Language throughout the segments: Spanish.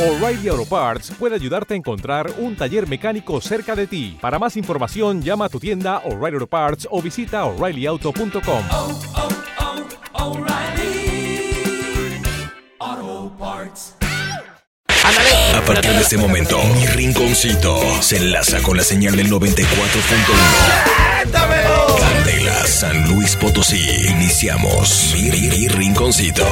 O'Reilly Auto Parts puede ayudarte a encontrar un taller mecánico cerca de ti. Para más información, llama a tu tienda O'Reilly Auto Parts o visita oreillyauto.com. oh, oh, Parts. A partir de este momento, mi rinconcito se enlaza con la señal del 94.1. Candela, San Luis Potosí. Iniciamos mi, mi- mi rinconcito.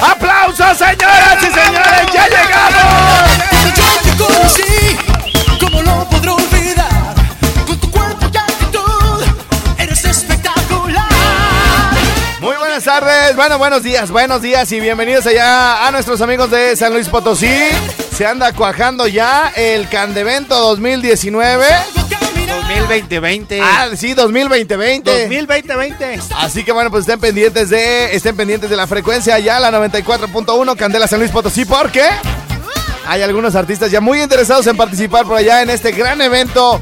¡Aplausos, señoras y señores! ¡Ya llegamos! Yo te conocí, ¿cómo lo podré olvidar? Con tu cuerpo y actitud, eres espectacular. Muy buenas tardes, bueno, buenos días, buenos días y bienvenidos allá a nuestros amigos de San Luis Potosí. Se anda cuajando ya el Candevento 2019. 2020 Ah, sí, 2020-20. 2020 Así que bueno, pues estén pendientes de estén pendientes de la frecuencia ya la 94.1 Candela San Luis Potosí porque hay algunos artistas ya muy interesados en participar por allá en este gran evento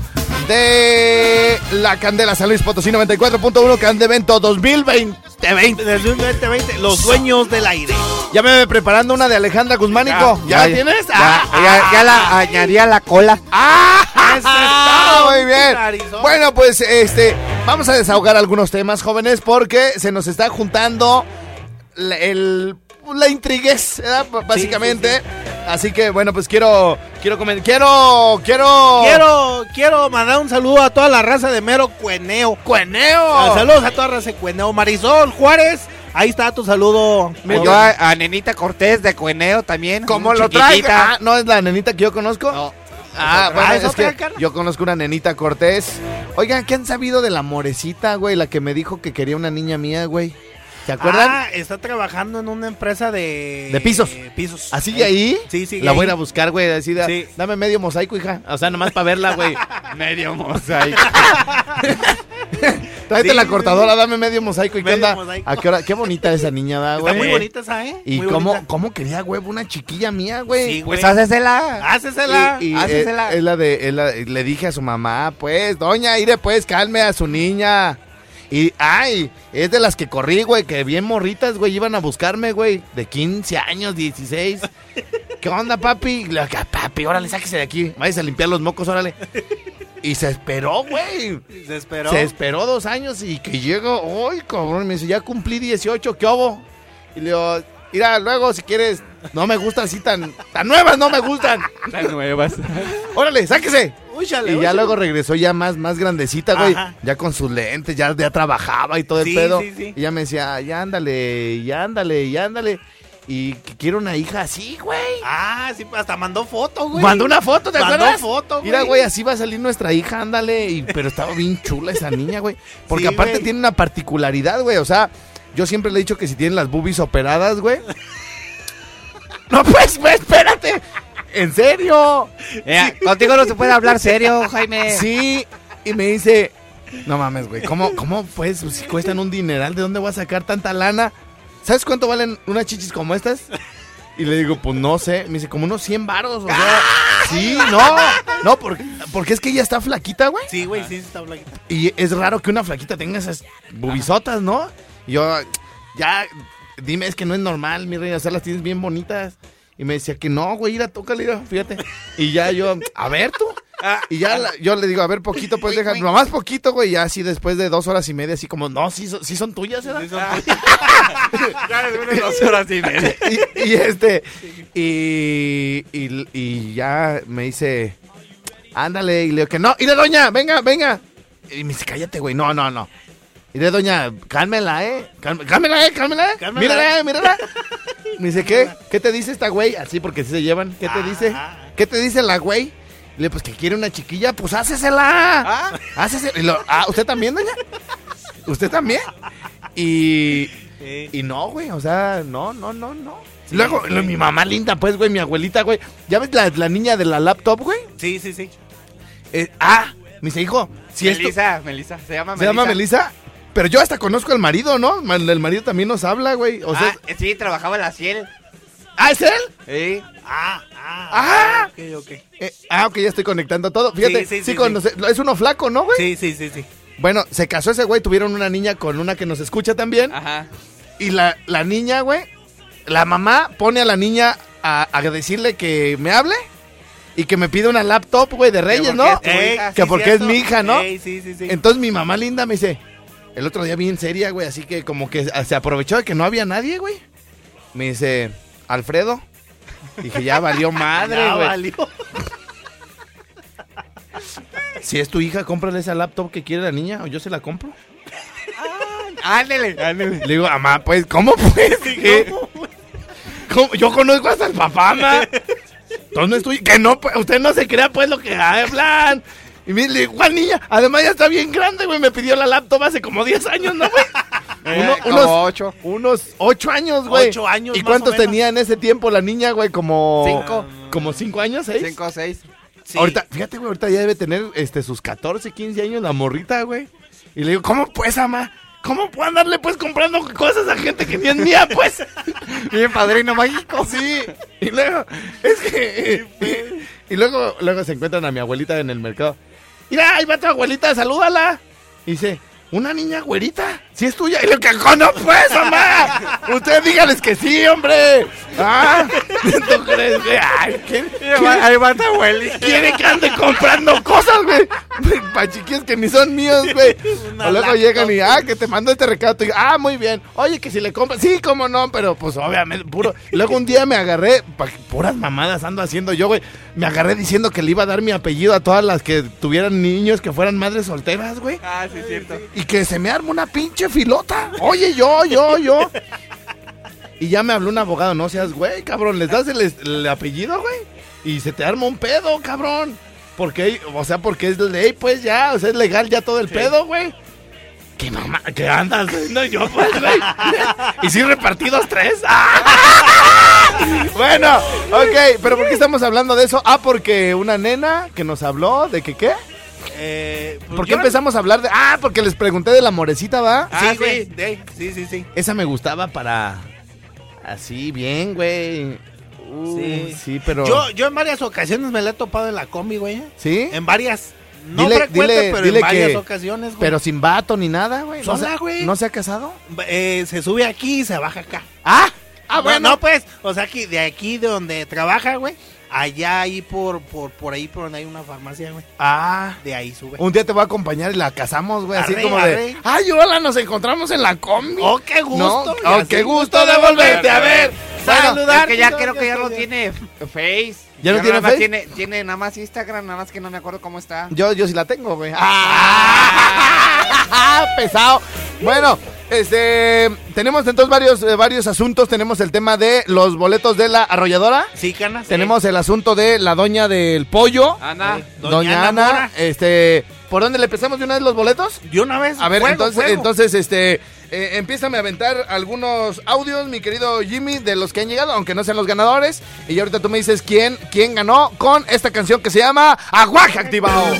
de la Candela San Luis Potosí 94.1 Candevento 2020. 2020 los dueños del aire. Ya me voy preparando una de Alejandra Guzmánico. ¿Ya, la tienes? Ya, Ah, ya la añadí a la cola. ¡Ah! Muy bien. Bueno, pues este, vamos a desahogar algunos temas, jóvenes, porque se nos está juntando la, el, la intriguez, básicamente. Así que, bueno, pues quiero, quiero comer, quiero, quiero. Quiero, quiero mandar un saludo a toda la raza de Mero Cueneo. ¡Cueneo! Saludos a toda la raza de Cueneo. Marisol Juárez, ahí está tu saludo. Yo a, a Nenita Cortés de Cueneo también. ¿Cómo lo trae? Ah, ¿no es la nenita que yo conozco? No. Ah, bueno, Ah, es ¿es que yo conozco una nenita Cortés. Oigan, ¿qué han sabido de la morecita, güey? La que me dijo que quería una niña mía, güey. ¿Se acuerdan? Ah, está trabajando en una empresa de... De pisos. pisos. ¿Así de ahí? Sí, sí. La voy a ir a buscar, güey. Así de, Sí. Dame medio mosaico, hija. O sea, nomás para verla, güey. Medio mosaico. Tráete Sí, la cortadora, sí. dame medio mosaico. ¿Y qué Medio onda? mosaico. ¿A qué hora? Qué bonita esa niña, da, Está güey. muy bonita esa, ¿eh? ¿Y Muy cómo, bonita. cómo quería, güey, una chiquilla mía, güey? Sí, Pues güey. hácesela. Hácesela. Y, y, Hácesela. eh, es la de, es la- le dije a su mamá, pues, doña, iré pues, calme a su niña. Y, ay, es de las que corrí, güey, que bien morritas, güey, iban a buscarme, güey, de 15 años, 16. ¿Qué onda, papi? Le digo, "Ah, papi, órale, sáquese de aquí, váyase a limpiar los mocos, órale. Y se esperó, güey. Se esperó. Se esperó dos años y que llegó, ¡ay, cabrón! Me dice, ya cumplí 18, ¿qué hago? Y le digo, mira, luego si quieres, no me gustan así tan, tan nuevas, no me gustan. Las nuevas. ¡Órale, sáquese! Úchale, Y ya úchale. luego regresó ya más, más grandecita, güey. Ya con sus lentes, ya, ya trabajaba y todo el pedo. sí, sí. Y ya me decía, ya ándale, ya ándale, ya ándale. Y que quiero una hija así, güey. Ah, sí, hasta mandó foto, güey. Mandó una foto, ¿te Mandó acuerdas? foto, güey. Mira, güey, así va a salir nuestra hija, ándale. Y, pero estaba bien chula esa niña, güey. Porque Sí, aparte güey. tiene una particularidad, güey. O sea, yo siempre le he dicho que si tienen las boobies operadas, güey. no, pues, güey, espérate. ¿En serio? Contigo no se puede hablar serio, Jaime. Sí. Y me dice, no mames, güey, ¿cómo, cómo pues si cuestan un dineral? ¿De dónde voy a sacar tanta lana? ¿Sabes cuánto valen unas chichis como estas? Y le digo, pues no sé. Me dice, como unos 100 varos. O sea, sí, no. No, porque, porque es que ella está flaquita, güey. Sí, güey, sí, está blanquita. Y es raro que una flaquita tenga esas bubisotas, ¿no? Y yo, ya, dime, es que no es normal, mi reina, o sea, las tienes bien bonitas. Y me decía que no, güey, ira, tócale, ira, fíjate. Y ya yo, a ver tú. Y ya la- yo le digo, a ver, poquito, pues deja, nomás poquito, güey, ya así después de dos horas y media, así como, no, sí, son- sí son tuyas, ¿verdad? Sí, son Ya después de dos horas y media. y, y este, y, y, y ya me dice, ándale, y le digo que no, y de doña, venga, venga. Y me dice, cállate, güey, no, no, no. Y de doña, cálmela, eh, cálmela, eh, cálmela, eh, Cálmela. mírala, eh, mírala. Me dice, ¿qué? ¿Qué te dice esta güey? Así porque sí se llevan, ¿qué te dice? Ah. ¿Qué te dice la güey? Y le pues que quiere una chiquilla, pues hácesela. Ah. Hácesela. Y lo, ah, ¿usted también, doña? ¿Usted también? Y, Sí. y no, güey, o sea, no, no, no, no. Luego, lo- mi mamá linda, pues, güey, mi abuelita, güey. ¿Ya ves la, la niña de la laptop, güey? Sí, sí, sí. Eh, ah, me dice, hijo, si esto... Melissa, Melissa. Se llama ¿Se Melissa. llama Melissa? Pero yo hasta conozco al marido, ¿no? El marido también nos habla, güey. O sea, ah, sí, trabajaba en la Ciel. ¿Ah, es él? Sí. Ah, ah. ¡Ah! Ok, ok. Eh, ah, ok, ya estoy conectando todo. Fíjate, sí, Sí, sí, sí, conoce- es uno flaco, ¿no, güey? Sí, sí, sí, sí. Bueno, se casó ese güey, tuvieron una niña con una que nos escucha también. Ajá. Y la, la niña, güey, la mamá pone a la niña a, a decirle que me hable y que me pide una laptop, güey, de Reyes, porque ¿no? es tu hija. Que porque es mi hija, ¿no? Ey, sí, sí, sí. Entonces mi mamá linda me dice, el otro día bien seria, güey, así que como que se aprovechó de que no había nadie, güey. Me dice, Alfredo. Dije, ya valió madre, Ya güey. valió. Si es tu hija, cómprale esa laptop que quiere la niña o yo se la compro. Ándele, ándele. Le digo, mamá, pues, ¿cómo pues? Dije, ¿Cómo? Yo conozco hasta el papá, ma. Entonces no estoy, que no, pues, usted no se crea pues lo que hablan. Y me le digo, ¿cuál niña? Además ya está bien grande, güey. Me pidió la laptop hace como 10 años, ¿no, güey? Uno- Eh, como unos, ocho. unos 8 años, güey. Ocho años, ¿Y más cuántos o menos. tenía en ese tiempo la niña, güey? Como... Cinco. Como 5 años, 6. Cinco o seis. Sí. Ahorita, fíjate, güey, ahorita ya debe tener este, sus 14, 15 años la morrita, güey. Y le digo, ¿cómo pues, ama? ¿Cómo puedo andarle pues comprando cosas a gente que ni es mía, pues? Bien padrino mágico. Sí. Y luego, es que. Y, y luego, luego se encuentran a mi abuelita en el mercado. Mira, ahí va tu abuelita, salúdala. Y dice, ¿una niña güerita? ¿Sí es tuya? Y le digo, que no pues, mamá? Usted dígales que sí, hombre. Ah, ¿tú crees? Ay, ¿quién, Ahí va tu abuelita. quiere que ande comprando cosas, güey. Pa' chiquillos que ni son míos, güey. O luego llegan y, ah, que te mando este recado. Dices, ah, muy bien. Oye, que si le compras, sí, cómo no, pero pues obviamente, puro. Luego un día me agarré, pa- puras mamadas ando haciendo yo, güey. Me agarré diciendo que le iba a dar mi apellido a todas las que tuvieran niños que fueran madres solteras, güey. Ah, sí, cierto. Y que se me arma una pinche filota. Oye, yo, yo, yo. Y ya me habló un abogado, no seas güey, cabrón, les das el, el apellido, güey. Y se te arma un pedo, cabrón. Porque, o sea, porque es ley, pues ya, o sea, es legal ya todo el pedo, güey. ¿Qué mamá? ¿Qué andas haciendo yo, pues, güey? ¿Y si repartidos tres? ¡Ah! Bueno, ok, pero ¿por qué estamos hablando de eso? Ah, porque una nena que nos habló de que qué. Eh, pues ¿Por qué empezamos a hablar de.? Ah, porque les pregunté de la morecita, ¿va? Ah, Sí, güey. sí, sí, sí, sí. Esa me gustaba para. Así, bien, güey. Uh, Sí. sí. pero. Yo, yo en varias ocasiones me la he topado en la combi, güey. ¿Sí? En varias. No Dile- frecuente, dile- pero dile en varias que- ocasiones, güey. Pero sin vato ni nada, güey. ¿No Sola, se- güey. ¿No se ha casado? Eh, se sube aquí y se baja acá. ¡Ah! Ah, No, bueno. No, pues, o sea, que de aquí de donde trabaja, güey, allá ahí por, por, por ahí por donde hay una farmacia, güey. Ah. De ahí sube. Un día te voy a acompañar y la casamos, güey. Así Arre, como de. ¡Ay, hola! Nos encontramos en la combi. ¡Oh, qué gusto! No, oh, qué gusto de volverte a ver. Bueno, Saludar. Es que ya creo que ya no tiene Face. ¿Ya no tiene nada Face? Tiene, tiene nada más Instagram, nada más que no me acuerdo cómo está. Yo, yo sí la tengo, güey. ¡Ah! Pesado. Bueno, este. Tenemos entonces varios, eh, varios asuntos. Tenemos el tema de los boletos de la arrolladora. Sí, canas. Tenemos el asunto de la doña del pollo. Ana. Doña, Doña Ana. Este. ¿Por dónde le empezamos de una vez los boletos? De una vez. A ver, entonces, entonces, este. Eh, empiézame a aventar algunos audios, mi querido Jimmy, de los que han llegado, aunque no sean los ganadores. Y ahorita tú me dices quién, quién ganó con esta canción que se llama Aguaje Activado.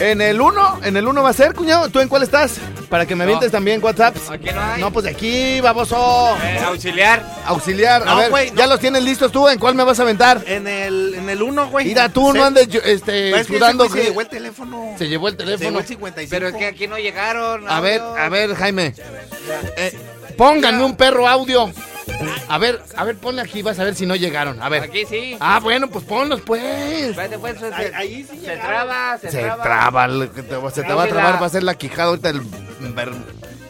En el 1, en el 1 va a ser, cuñado. ¿Tú en cuál estás? Para que me avientes No. también WhatsApp. Aquí no hay. No, pues de aquí, baboso. Eh, auxiliar. Auxiliar. a ver, no. ¿ya los tienes listos tú? ¿En cuál me vas a aventar? En el, en el uno, güey. Mira, tú Se- no andes yo- este, Es que sudando. se llevó el teléfono. Se llevó el Se llevó teléfono. el 55. Pero es que aquí no llegaron. A ver, a ver, Jaime. Eh, pónganme un perro audio. A ver, a ver, ponle aquí, vas a ver si no llegaron. A ver. Aquí sí. Ah, bueno, pues ponlos, pues. Espérate, pues, se, Ahí- ahí sí se traba, se, Se traba. te- se te va a trabar, va a ser la quijada ahorita el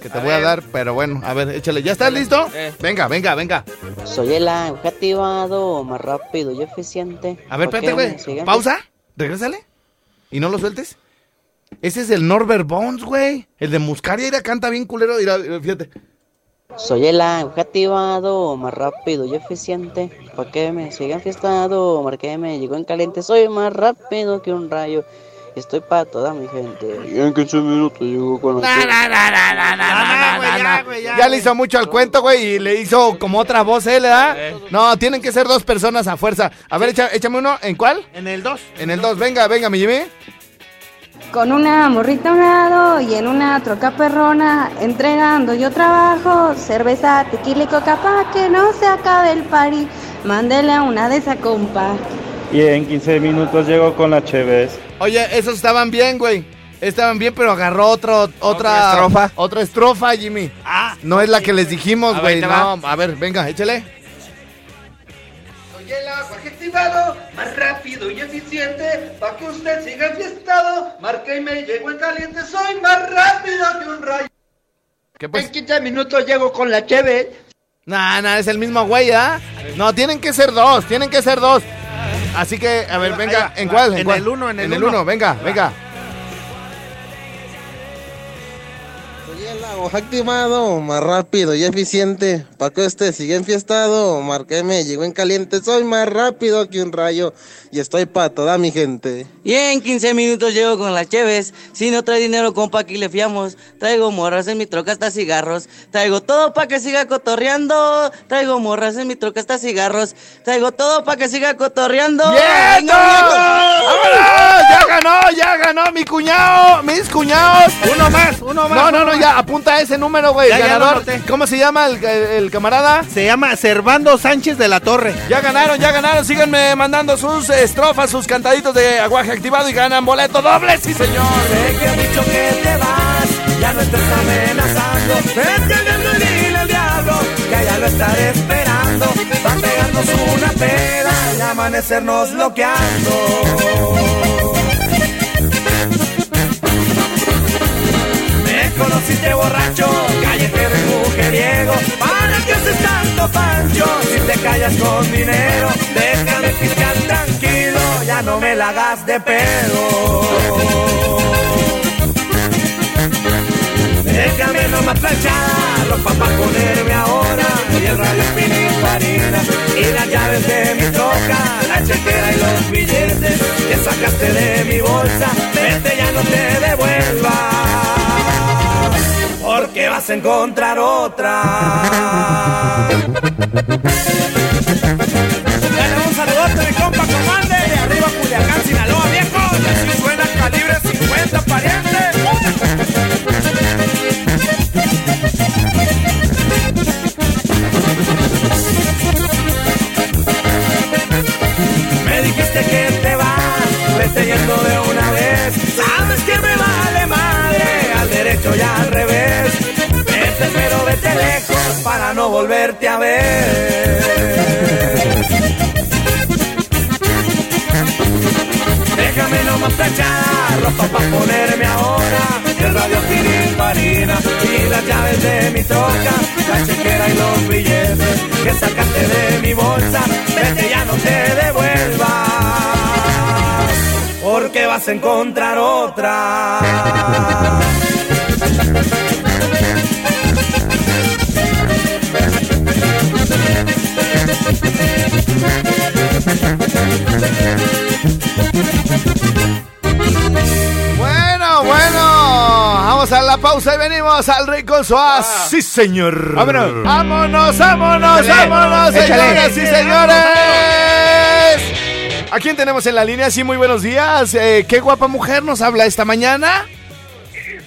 que te A voy a dar, pero bueno, a ver, échale. ¿Ya estás listo? Eh. Venga, venga, venga. Soy el activado más rápido y eficiente. A ver, ¿Por espérate, güey. Pausa, regrésale. Y no lo sueltes. Ese es el Norbert Bones, güey. El de Muscaria, ira, canta bien culero. Mira, fíjate. Soy el activado más rápido y eficiente. ¿Para qué me siguen fiestado? Marqueme, llegó en caliente. Soy más rápido que un rayo. Estoy para toda mi gente. Y en 15 minutos llego con la Na, na, na, na, na, na, na, güey, na, ya, le hizo mucho al cuento, güey, y le hizo como otra voz él, ¿verdad? No, tienen que ser dos personas a fuerza. A ver, echa- échame uno. ¿En cuál? En el 2. En el dos. Venga, venga, mi Jimmy. Con una morrita a un lado y en una troca perrona, entregando yo trabajo, cerveza, tequila y coca pa' que no se acabe el party. Mándele a una de esa compa. Y en 15 minutos llego con la Cheves. Oye, esos estaban bien, güey. Estaban bien, pero agarró otro, otra, estrofa? Otra estrofa, Jimmy. Ah, No es la que les dijimos, güey. No, a ver, venga, échale. Soy el más rápido y eficiente, pa' que usted siga enfiestado, marca y me llego en caliente, soy más rápido que un rayo. ¿Qué pues? 15 minutos llego con la cheve. Nah, nah, es el mismo güey, ¿ah? No, tienen que ser dos, tienen que ser dos. Así que, a ver, venga, ¿en cuál? En cuál? el uno, en el En uno. uno, venga, venga. El aguaje activado, más rápido y eficiente. Pa' que usted siga enfiestado, marqueme, llego en caliente, soy más rápido que un rayo y estoy pa' toda mi gente. Y en 15 minutos llego con las cheves. Si no trae dinero, compa, aquí le fiamos. Traigo morras en mi troca hasta cigarros. Traigo todo pa' que siga cotorreando. Traigo morras en mi troca hasta cigarros. Traigo todo pa' que siga cotorreando. ¡Bien! ¡Ya ganó! ¡Ya ganó mi cuñado! ¡Mis cuñados! Uno más, uno más. No, no, no, más. ya, apunta ese número, güey. Ya, ya lo ganador. anoté. ¿Cómo se llama el, el camarada? Se llama Servando Sánchez de la Torre. Ya ganaron, ya ganaron. Síganme mandando sus estrofas, sus cantaditos de aguaje activado y ganan boleto doble, sí, señor. Sé que he dicho que te vas, ya no estés amenazando. Vete al diablo y dile al diablo que allá lo estaré esperando. Va a pegarnos una peda y amanecernos bloqueando. Conociste borracho, callejero y mujeriego. ¿Para qué haces tanto pancho si te callas con dinero? Déjame fiscal tranquilo, ya no me la hagas de pedo. Déjame nomás planchar ropa para ponerme ahora Y el radio Pininfarina Y las llaves de mi troca La chequera y los billetes Que sacaste de mi bolsa Vete ya no te devuelvas Porque vas a encontrar otra volverte a ver. Déjame nomás planchar ropa para ponerme ahora. El radio Pininfarina y las llaves de mi troca. La chequera y los billetes que sacaste de mi bolsa. Vete, ya no te devuelvas. Porque vas a encontrar otra. Bueno, bueno. Vamos a la pausa y venimos al Rincón Suaz. Sí, señor. Vámonos. Vámonos, vámonos, Échale. vámonos, Échale. señoras y señores. ¿A quién tenemos en la línea? Sí, muy buenos días. Eh, ¿Qué guapa mujer nos habla esta mañana?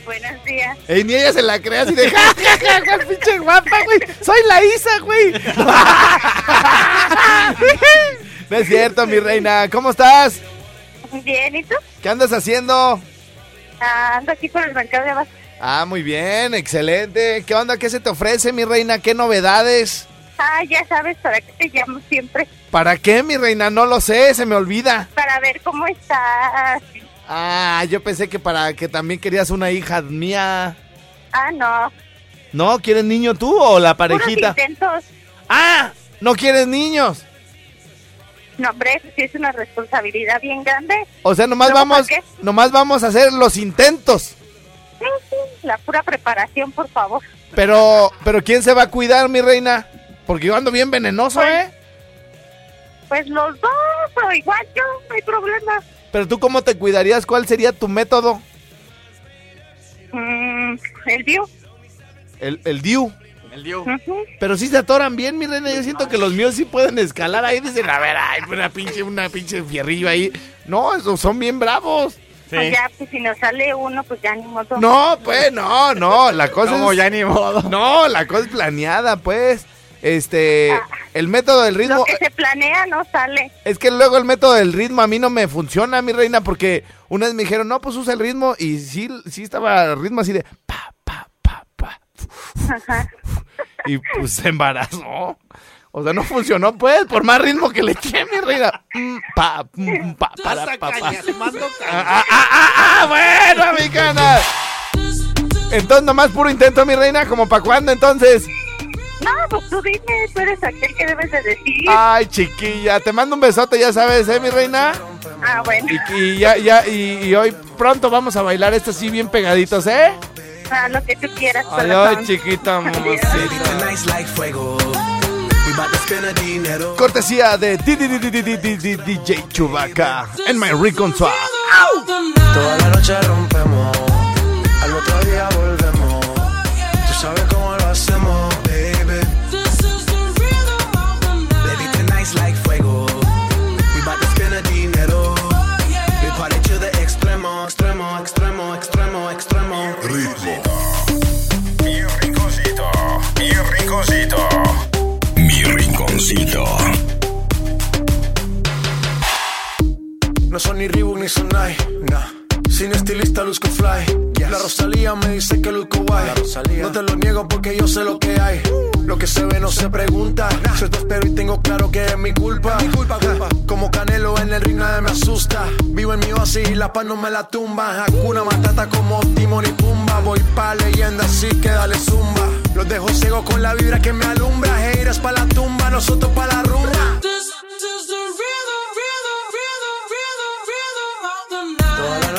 Buenos días. Ey, ni ella se la crea así de ja, ja, ja, ja, pinche guapa, güey. Soy la Isa, güey. no es cierto, mi reina. ¿Cómo estás? Bien, ¿y tú? ¿Qué andas haciendo? Ah, ando aquí por el mercado de abajo. Ah, muy bien, excelente. ¿Qué onda? ¿Qué se te ofrece, mi reina? ¿Qué novedades? Ah, ya sabes para qué te llamo siempre. ¿Para qué, mi reina? No lo sé, se me olvida. Para ver cómo estás. Ah, yo pensé que para que también querías una hija mía. Ah, no. ¿No? ¿Quieres niño tú o la parejita? Puros intentos. Ah, ¿no quieres niños? No, hombre, sí es una responsabilidad bien grande. O sea, nomás ¿Luego vamos, nomás vamos a hacer los intentos. Sí, sí, la pura preparación, por favor. Pero, pero ¿quién se va a cuidar, mi reina? Porque yo ando bien venenoso, ¿eh? Pues los dos, pero igual yo, no hay problema. Pero tú cómo te cuidarías? ¿Cuál sería tu método? Mm, el view. El, el DIU. El Diu. Pero sí se atoran bien, mi reina. Yo siento que los míos sí pueden escalar ahí. Dicen, a ver, ay, una pinche, una pinche fierrillo ahí. No, esos son bien bravos. Sí, pues ya, pues si nos sale uno, pues ya ni modo. No, pues, no, no, la cosa ¿Cómo es... ya ni modo? No, la cosa es planeada, pues. Este, el método del ritmo... Lo que se planea no sale. Es que luego el método del ritmo a mí no me funciona, mi reina, porque una vez me dijeron, no, pues usa el ritmo, y sí, sí estaba el ritmo así de... Ajá. Y pues se embarazó. O sea, no funcionó, pues, por más ritmo que le eché, mi reina. Mm, pa, mm, pa, para, pa, pa. Ah, ah, ah, ah, bueno, mi cana. Entonces, nomás puro intento, mi reina, como para cuándo, entonces. No, pues tú dime, tú eres aquel que debes de decir. Ay, chiquilla, te mando un besote, ya sabes, ¿eh, mi reina? Ah, bueno. Y, y ya, ya, y, y hoy pronto vamos a bailar esto así bien pegaditos, ¿eh? Ah, lo que tú quieras. Ay, chiquita. Cortesía de DJ Chubaca en My Recon Swap. Toda la noche rompemos, al otro día volvemos. No son ni Reebok ni Sonai, nah. Sin estilista luzco fly. La Rosalía me dice que luzco guay. No te lo niego porque yo sé lo que hay. Lo que se ve no se pregunta. Yo te espero y tengo claro que es mi culpa. Mi culpa, culpa. Como Canelo en el ring nadie me asusta. Vivo en mi oasis y la paz no me la tumba. Hakuna Matata como Timon y Pumba. Voy pa' leyenda así que dale zumba. Los dejo ciego con la vibra que me alumbra. Heiras pa' la tumba, nosotros pa' la rumba.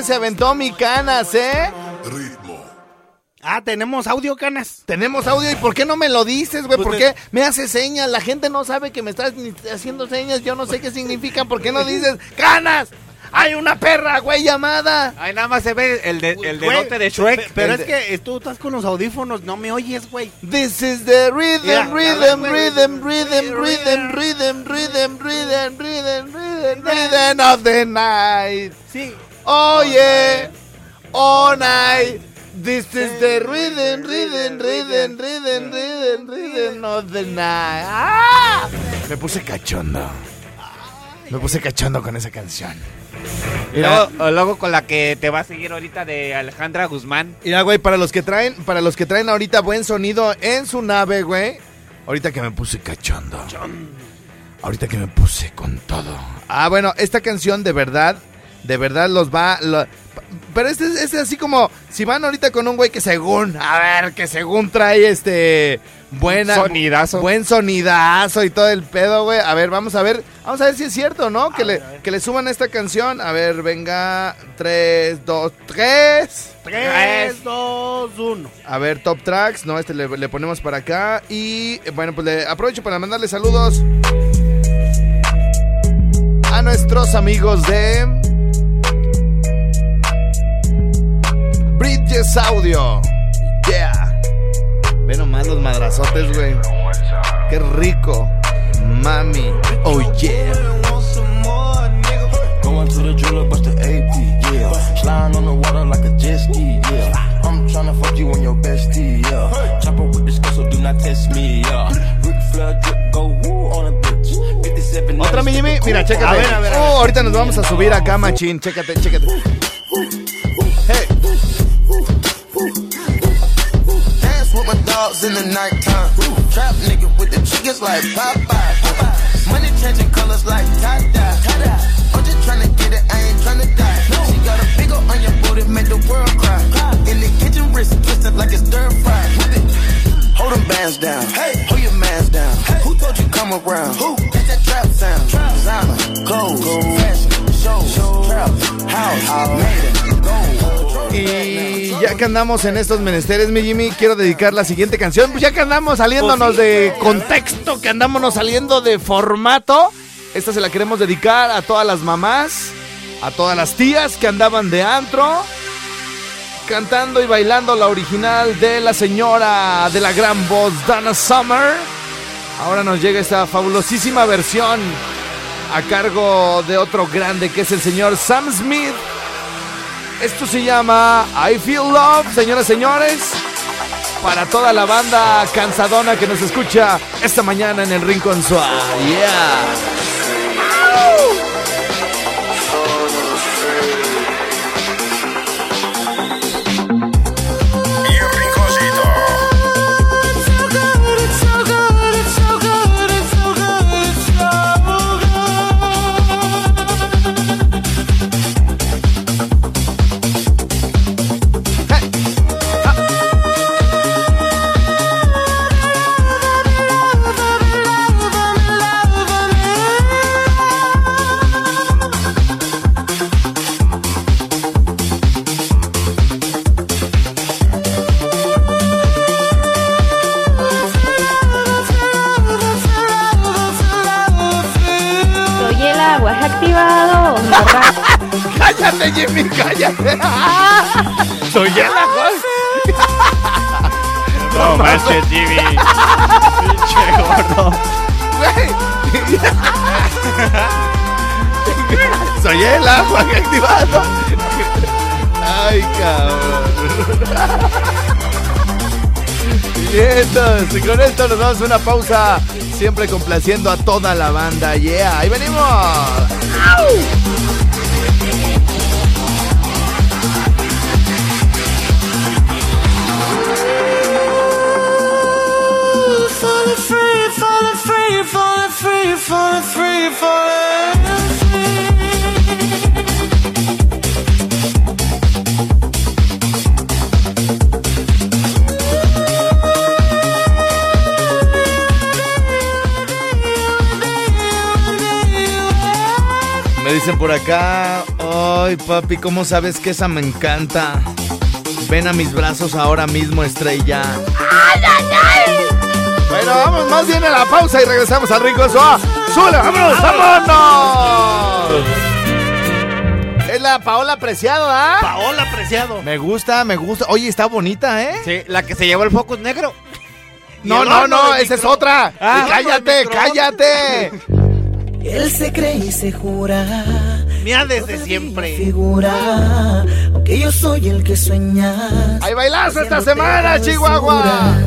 que se aventó mi canas, ¿eh? Ah, tenemos audio, canas. Tenemos audio y ¿por qué no me lo dices, güey? Pues ¿Por qué me haces señas? La gente no sabe que me estás haciendo señas, yo no sé qué significan. ¿Por qué no dices canas? Hay una perra, güey, llamada. Ay, nada más se ve el, de, el Güey, dedote de Shrek. pe- Pero es que tú estás con los audífonos, no me oyes, güey. This is the rhythm, rhythm, güey. rhythm, rhythm, rhythm, rhythm, rhythm, rhythm, rhythm, rhythm, rhythm of the night. Sí. Oh yeah, all night. This is the rhythm, rhythm, rhythm, rhythm, rhythm, rhythm of the night. ¡Ah! Me puse cachondo. Me puse cachondo con esa canción. Y luego, con la que te va a seguir ahorita de Alejandra Guzmán. Mira, güey, para los que traen, para los que traen ahorita buen sonido en su nave, güey. Ahorita que me puse cachondo. Ahorita que me puse con todo. Ah, bueno, esta canción de verdad de verdad los va... lo- pero este, es- este es así como, si van ahorita con un güey que según, a ver, que según trae este... Buena, Sonidazo. Buen sonidazo y todo el pedo, güey. A ver, vamos a ver. Vamos a ver si es cierto, ¿no? Que le, que le suban esta canción. A ver, venga. 3, 2, 3. 3, 2, 1. A ver, top tracks. No, este le, le ponemos para acá. Y bueno, pues le aprovecho para mandarle saludos a nuestros amigos de Bridges Audio. Yeah. Ve nomás los madrazotes, güey. Qué rico. Mami. Oh, yeah. Going to the jeweler, bust the AP, yeah. Sliding on the water like a jet ski, yeah. I'm tryna fuck you on your bestie, yeah. Chopper with the skull, so do not test me, yeah. Ric Flair drip, go woo on a bitch. 57 Otra, mi Jimmy. Mira, chécate. A ver, a ver, a ver. Oh, ahorita nos vamos a subir acá, machín. Chécate, chécate. Dogs in the nighttime. Trap nigga with the chickens like Popeye. Money changing colors like tie-dye. I'm just tryna get it, I ain't tryna die. She got a big ol' on your booty, make the world cry. In the kitchen, wrist twisted like it's stir fry. Whip it. Hold them bands down. Hey, hold your mans down. Who told you come around? Who? That's that trap sound. Designer, clothes, fashion, show, trap, house, made it, gold. Y ya que andamos en estos menesteres, mi Jimmy, quiero dedicar la siguiente canción. Pues ya que andamos saliéndonos de contexto, que andamos saliendo de formato, esta se la queremos dedicar a todas las mamás, a todas las tías que andaban de antro, cantando y bailando la original de la señora de la gran voz, Dana Summer. Ahora nos llega esta fabulosísima versión a cargo de otro grande que es el señor Sam Smith. Esto se llama I Feel Love, señoras y señores. Para toda la banda cansadona que nos escucha esta mañana en el Rincón Suave. Yeah. Que activado. Ay, cabrón. Y entonces, con esto nos damos una pausa. Siempre complaciendo a toda la banda. Yeah, ahí venimos. ¡Au! Falling free, falling free, falling free, falling free, falling dicen por acá, ay papi, ¿cómo sabes que esa me encanta? Ven a mis brazos ahora mismo, estrella. Bueno, vamos más bien a la pausa y regresamos al Rincón Suave. ¡Súbele, vámonos, vámonos! Es la Paola Preciado, ¿ah? Paola Preciado. Me gusta, me gusta. Oye, está bonita, ¿eh? Sí, la que se llevó el focus negro. No, no, no, esa es otra. Ah, cállate, cállate. Él se cree y se jura. Mía desde siempre. Figura, aunque yo soy el que sueña. ¡Hay bailazo esta semana, Chihuahua!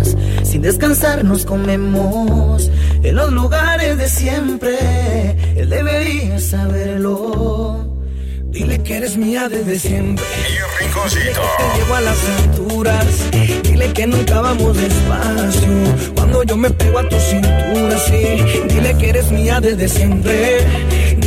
Sin descansar nos comemos en los lugares de siempre. Él debería saberlo. Dile que eres mía desde siempre. Dile que te llevo a las alturas. Dile que nunca vamos despacio. Cuando yo me pego a tu cintura, sí. Dile que eres mía desde siempre.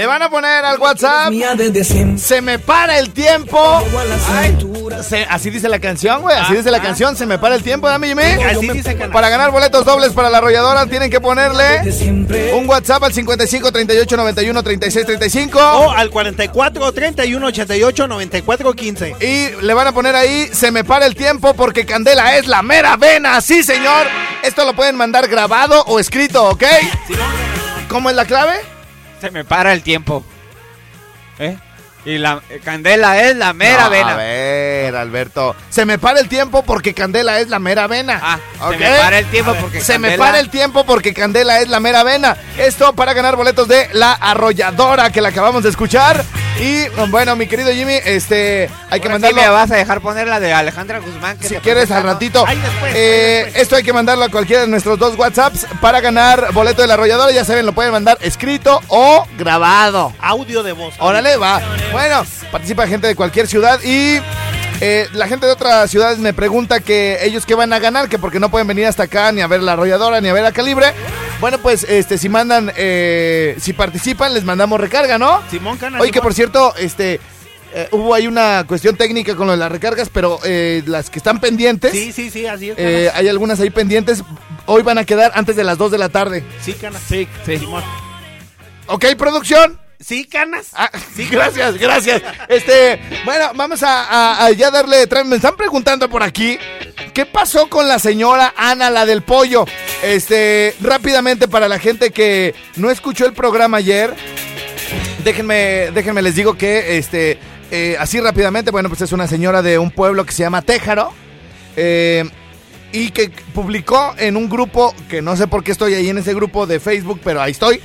Le van a poner al WhatsApp. Se me para el tiempo. Ay, se- así dice la canción, güey. Así dice la canción. Se me para el tiempo, dame Jimmy. Así dice canal. Para ganar boletos dobles para la arrolladora tienen que ponerle un WhatsApp al 55 38 91 36 35. O al 44 31 88 94 15. Y le van a poner ahí, se me para el tiempo porque Candela es la mera vena. Sí, señor. Esto lo pueden mandar grabado o escrito, ¿ok? ¿Cómo es la clave? Se me para el tiempo. ¿Eh? Y la candela es la mera No, vena. A ver, Alberto. Se me para el tiempo porque Candela es la mera vena. Ah, ¿ok? se me para el tiempo porque Se me para el tiempo porque Candela es la mera vena. Esto para ganar boletos de la arrolladora que la acabamos de escuchar. Y bueno, mi querido Jimmy, este hay que Ahora sí mandarlo. me vas a dejar poner la de Alejandra Guzmán. Que Si quieres al ratito. Después, Eh, esto hay que mandarlo a cualquiera de nuestros dos WhatsApps para ganar boleto de la arrolladora. Ya saben, lo pueden mandar escrito o grabado. Audio de voz. Órale, va. Bueno, participa gente de cualquier ciudad y eh, la gente de otras ciudades me pregunta que ellos qué van a ganar, que porque no pueden venir hasta acá ni a ver la arrolladora ni a ver a Calibre. Bueno, pues este si mandan, eh, si participan, les mandamos recarga, ¿no? Simón Cana. Oye, que por cierto, este eh, hubo ahí una cuestión técnica con lo de las recargas, pero eh, las que están pendientes, Sí, sí, sí, así es. eh, hay algunas ahí pendientes, hoy van a quedar antes de las 2 de la tarde. Sí, Cana. Sí, sí. Simón. ¿Ok, producción? Sí, Canas. Ah, sí, gracias, gracias. Este, bueno, vamos a, ya darle. Me están preguntando por aquí. ¿Qué pasó con la señora Ana, la del pollo? Este, rápidamente para la gente que no escuchó el programa ayer, déjenme, déjenme les digo que, este, eh, así rápidamente, bueno, pues es una señora de un pueblo que se llama Téjaro. eh, y que publicó en un grupo, que no sé por qué estoy ahí en ese grupo de Facebook, pero ahí estoy.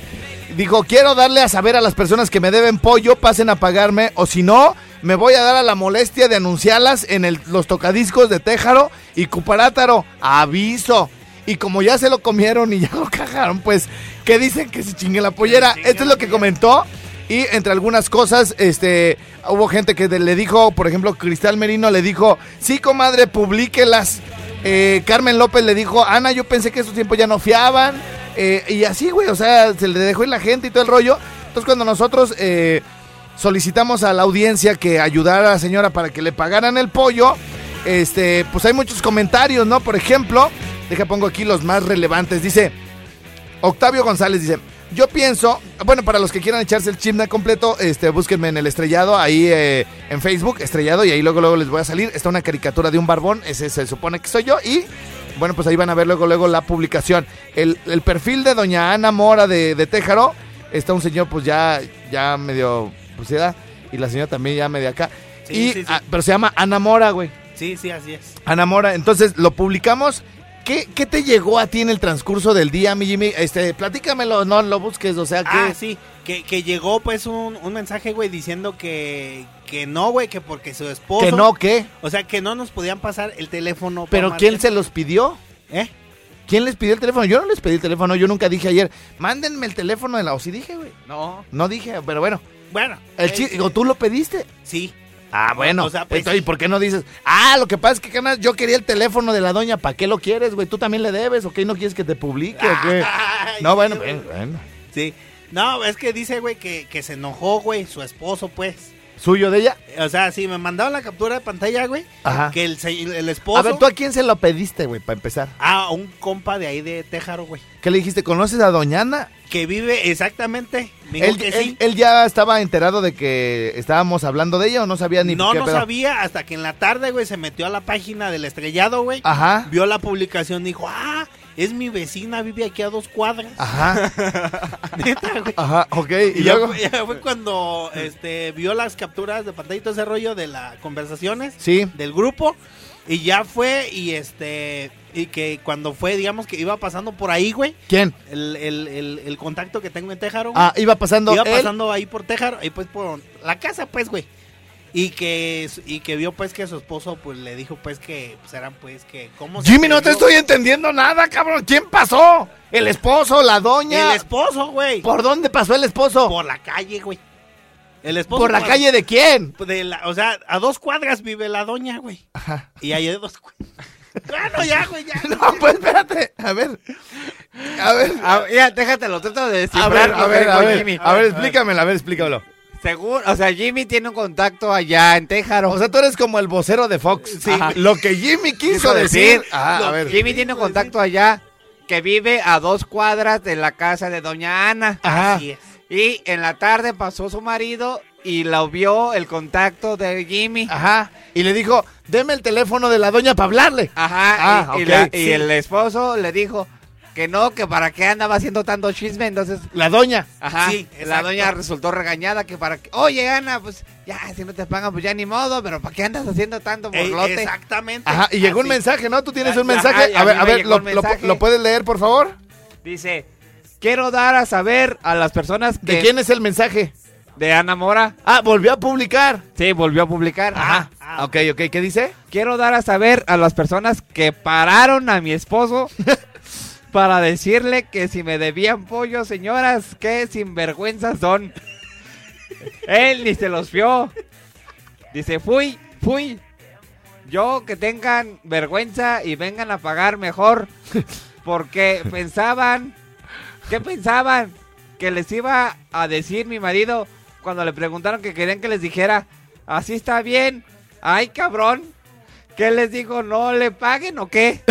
Dijo, quiero darle a saber a las personas que me deben pollo, pasen a pagarme, o si no, me voy a dar a la molestia de anunciarlas en el- los tocadiscos de Téjaro y Cuparátaro. Aviso. Y como ya se lo comieron y ya lo cajaron, pues, ¿qué dicen? Que se chingue la pollera. Esto es lo que comentó. Y entre algunas cosas, este, hubo gente que le dijo, por ejemplo, Cristal Merino le dijo, sí, comadre, publíquelas. Eh, Carmen López le dijo, Ana, yo pensé que esos tiempos ya no fiaban. Eh, y así, güey, o sea, se le dejó en la gente y todo el rollo. Entonces, cuando nosotros eh, solicitamos a la audiencia que ayudara a la señora para que le pagaran el pollo, este, pues hay muchos comentarios, ¿no? Por ejemplo, deja pongo aquí los más relevantes. Dice, Octavio González dice, yo pienso, bueno, para los que quieran echarse el chisme completo, este, búsquenme en el estrellado, ahí eh, en Facebook, estrellado, y ahí luego, luego les voy a salir. Está una caricatura de un barbón, ese se supone que soy yo, y bueno, pues ahí van a ver luego, luego la publicación. El, el perfil de doña Ana Mora de, de Téjaro, está un señor pues ya, ya medio, pues edad, y la señora también ya medio acá. Sí, y, sí, sí. ah, pero se llama Ana Mora, güey. Sí, sí, así es. Ana Mora, entonces lo publicamos. ¿Qué, ¿Qué te llegó a ti en el transcurso del día, mi Jimmy? Este, platícamelo, no lo busques, o sea, que... Ah, sí, que, que llegó pues un, un mensaje, güey, diciendo que, que no, güey, que porque su esposo... ¿Que no qué? O sea, que no nos podían pasar el teléfono. ¿Pero quién marcar. se los pidió? ¿Eh? ¿Quién les pidió el teléfono? Yo no les pedí el teléfono, yo nunca dije ayer, mándenme el teléfono de la... O sí dije, güey. No. No dije, pero bueno. Bueno. El ¿O tú lo pediste? Sí. Ah, bueno. O sea, pues, Entonces, ¿y por qué no dices? Ah, lo que pasa es que, carnal, yo quería el teléfono de la doña, ¿para qué lo quieres, güey? ¿Tú también le debes o qué? ¿No quieres que te publique o qué? Ay, No, bueno, sí, bueno, bueno. Sí. No, es que dice, güey, que, que se enojó, güey, su esposo, pues. ¿Suyo de ella? O sea, sí, me mandaron la captura de pantalla, güey. Ajá. Que el, se- el esposo... A ver, ¿tú a quién se lo pediste, güey, para empezar? Ah, un compa de ahí de Téjaro, güey. ¿Qué le dijiste? ¿Conoces a Doña Ana? Que vive exactamente. Él, que él- sí. él ya estaba enterado de que estábamos hablando de ella o no sabía ni No, qué no pedo? sabía hasta que en la tarde, güey, se metió a la página del estrellado, güey. Ajá. Vio la publicación, dijo, ah, es mi vecina, vive aquí a dos cuadras. Ajá. Neta, güey. Ajá, ok. Y ¿Y ya luego? fue, ya fue cuando este, vio las capturas de pantalla y todo ese rollo de las conversaciones Sí. del grupo. Y ya fue y este y que cuando fue, digamos que iba pasando por ahí, güey. ¿Quién? El, el, el, el contacto que tengo en Téjaro. güey. Ah, iba pasando Iba pasando ahí por Téjaro, y pues por la casa, pues, güey. Y que, y que vio pues que su esposo pues le dijo pues que pues eran pues que cómo se Jimmy, no te estoy entendiendo nada, cabrón. ¿Quién pasó? ¿El esposo, la doña? El esposo, güey. ¿Por dónde pasó el esposo? Por la calle, güey. El esposo ¿Por la calle de quién? de la, o sea, a dos cuadras vive la doña, güey. Ajá. Y ahí hay dos cuadras. Bueno, ya, güey, ya. No, pues espérate. A ver. A ver. Ah, ya, déjate, lo trato de A descifrar. ver, a lo que ver, a ver. Jimmy. A ver, explícamelo, a ver, explícamelo. Seguro, o sea, Jimmy tiene un contacto allá en Téjaro. O sea, tú eres como el vocero de Fox. Sí. Ajá. Lo que Jimmy quiso decir. decir, Ajá, lo- a ver. Jimmy tiene un contacto allá que vive a dos cuadras de la casa de Doña Ana. Ajá. Así es. Y en la tarde pasó su marido y la vio el contacto de Jimmy. Ajá. Y le dijo, deme el teléfono de la doña para hablarle. Ajá. Ah, y, el esposo le dijo que no, que para qué andaba haciendo tanto chisme. Entonces, La doña. ajá. Sí, la doña resultó regañada que para qué. Oye, Ana, pues ya, si no te pagan, pues ya ni modo, pero ¿para qué andas haciendo tanto borlote? exactamente. Ajá. Y llegó un mensaje, ¿no? Tú tienes un mensaje. a A ver, a ver, lo puedes leer, por favor? Dice, quiero dar a saber a las personas que... ¿De quién es el mensaje? De Ana Mora. Ah, volvió a publicar. Sí, volvió a publicar. Ajá. Ah, Ok, ok. ¿Qué dice? Quiero dar a saber a las personas que pararon a mi esposo para decirle que si me debían pollo, señoras, qué sinvergüenzas son. Él ni se los vio. Dice, fui, fui. Yo que tengan vergüenza y vengan a pagar mejor. Porque pensaban, ¿qué pensaban? Que les iba a decir mi marido cuando le preguntaron que querían que les dijera, así está bien. Ay, cabrón. ¿Qué les digo? ¿No le paguen o qué?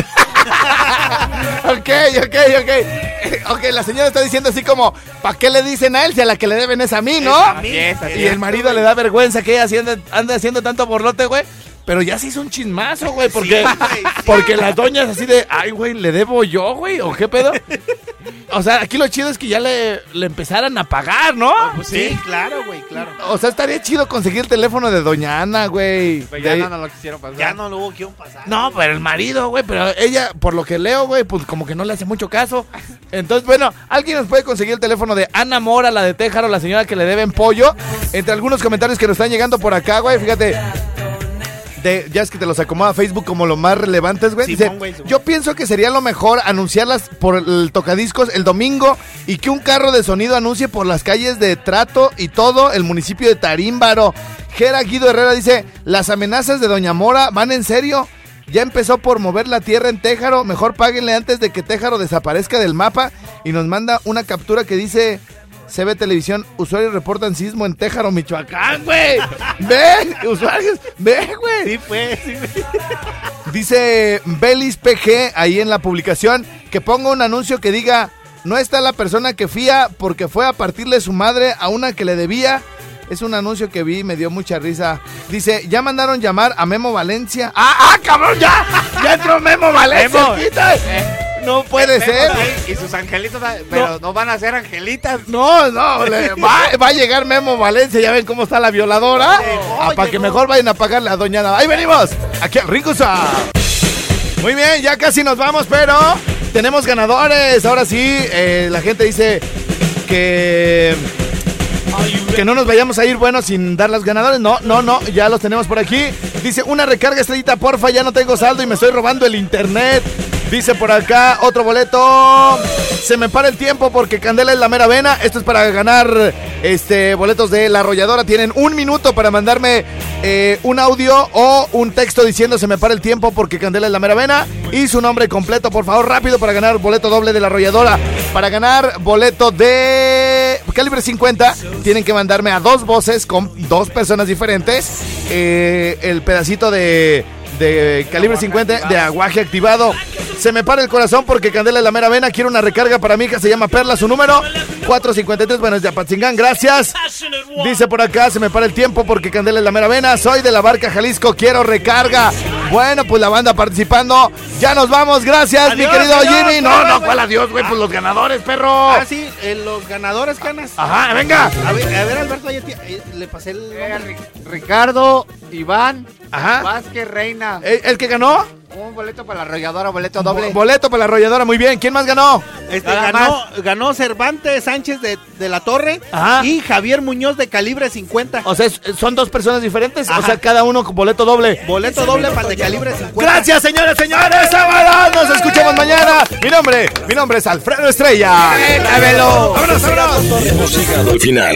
Ok, ok, ok. Ok, la señora está diciendo así como, ¿para qué le dicen a él si a la que le deben es a mí, no? Es a mí. Es, Y el marido le da vergüenza que ella anda haciendo tanto borlote, güey. Pero ya se hizo un chismazo, güey, porque, Sí, güey, sí. porque las doñas así de, ay, güey, ¿le debo yo, güey? ¿O qué pedo? O sea, aquí lo chido es que ya le, le empezaran a pagar, ¿no? Pues sí, claro, güey, claro. O sea, estaría chido conseguir el teléfono de Doña Ana, güey. Pero ya no lo quisieron pasar. Ya no lo hubo que pasar. No, pero el marido, güey, pero ella, por lo que leo, güey, pues como que no le hace mucho caso. Entonces, bueno, alguien nos puede conseguir el teléfono de Ana Mora, la de Téjaro, la señora que le deben pollo. Entre algunos comentarios que nos están llegando por acá, güey, fíjate. De, ya es que te los acomoda Facebook como lo más relevantes, güey. Dice, Simón, güey, Simón. yo pienso que sería lo mejor anunciarlas por el tocadiscos el domingo y que un carro de sonido anuncie por las calles de Trato y todo el municipio de Tarímbaro. Gera Guido Herrera dice, las amenazas de Doña Mora van en serio. Ya empezó por mover la tierra en Téjaro. Mejor páguenle antes de que Téjaro desaparezca del mapa. Y nos manda una captura que dice... CB Televisión, usuarios reportan sismo en Téjaro, Michoacán, güey. Ve, usuarios, ve, güey. Sí, fue, sí. Dice Belis PG ahí en la publicación que ponga un anuncio que diga no está la persona que fía porque fue a partirle su madre a una que le debía Es un anuncio que vi y me dio mucha risa. Dice, ya mandaron llamar a Memo Valencia. ¡Ah, ah, cabrón! ¡Ya! ¡Ya entró Memo Valencia! Memo. No puede ser. Y sus angelitos, pero no, van a ser angelitas. No, no, le- va, va a llegar Memo Valencia, ya ven cómo está la violadora. Ah, para que mejor vayan a pagarle a Doña Nava. Ahí venimos, aquí al Ricusa. Muy bien, ya casi nos vamos, pero tenemos ganadores. Ahora sí, eh, la gente dice que que no nos vayamos a ir, bueno, sin dar los ganadores. No, no, no, ya los tenemos por aquí. Dice, una recarga estrellita, porfa, ya no tengo saldo y me estoy robando el internet. Dice por acá, otro boleto. Se me para el tiempo porque Candela es la mera vena. Esto es para ganar este boletos de la arrolladora. Tienen un minuto para mandarme eh, un audio o un texto diciendo se me para el tiempo porque Candela es la mera vena. Y su nombre completo, por favor, rápido para ganar boleto doble de la arrolladora. Para ganar boleto de calibre 50, tienen que mandarme a dos voces con dos personas diferentes. eh, el pedacito de, de calibre 50 de aguaje activado. Se me para el corazón porque Candela es la mera vena. Quiero una recarga para mi hija, se llama Perla, su número 453. Bueno, es de Apatzingán, gracias. Dice por acá, se me para el tiempo porque Candela es la mera vena. Soy de la barca Jalisco, quiero recarga. Bueno, pues la banda participando. Ya nos vamos, gracias, Adiós, mi querido adiós, Jimmy. No, no, ¿cuál adiós, güey? Pues los ganadores, perro. Ah, sí, eh, los ganadores, canas. Ajá, venga. A ver, a ver Alberto, ya te- eh, le pasé el. nombre. Ricardo, Iván, Ajá. Vázquez Reina. ¿El, el que ganó? Un boleto para la arrolladora, boleto doble. Boleto para la arrolladora, muy bien. ¿Quién más ganó? Este, Nada ganó, ganó Cervantes Sánchez de, de la Torre Ajá. y Javier Muñoz de calibre 50. O sea, es- son dos personas diferentes. O Ajá. sea, cada uno con boleto doble. Boleto doble para el de calibre 50. Gracias, señores, señores. ¡Vámonos! Nos escuchamos mañana. Mi nombre, mi nombre es Alfredo Estrella. ¡Vámonos, vámonos! Hemos llegado al final.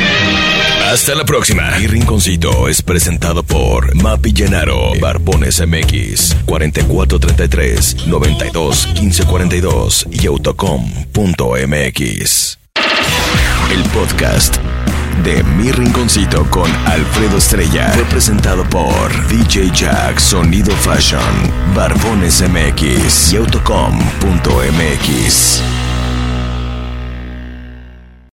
Hasta la próxima. Mi rinconcito es presentado por Mapi Llenaro, Barbones MX, 4433 92 1542 y autocom.mx. El podcast de Mi Rinconcito con Alfredo Estrella fue presentado por DJ Jack Sonido Fashion, Barbones MX y autocom.mx.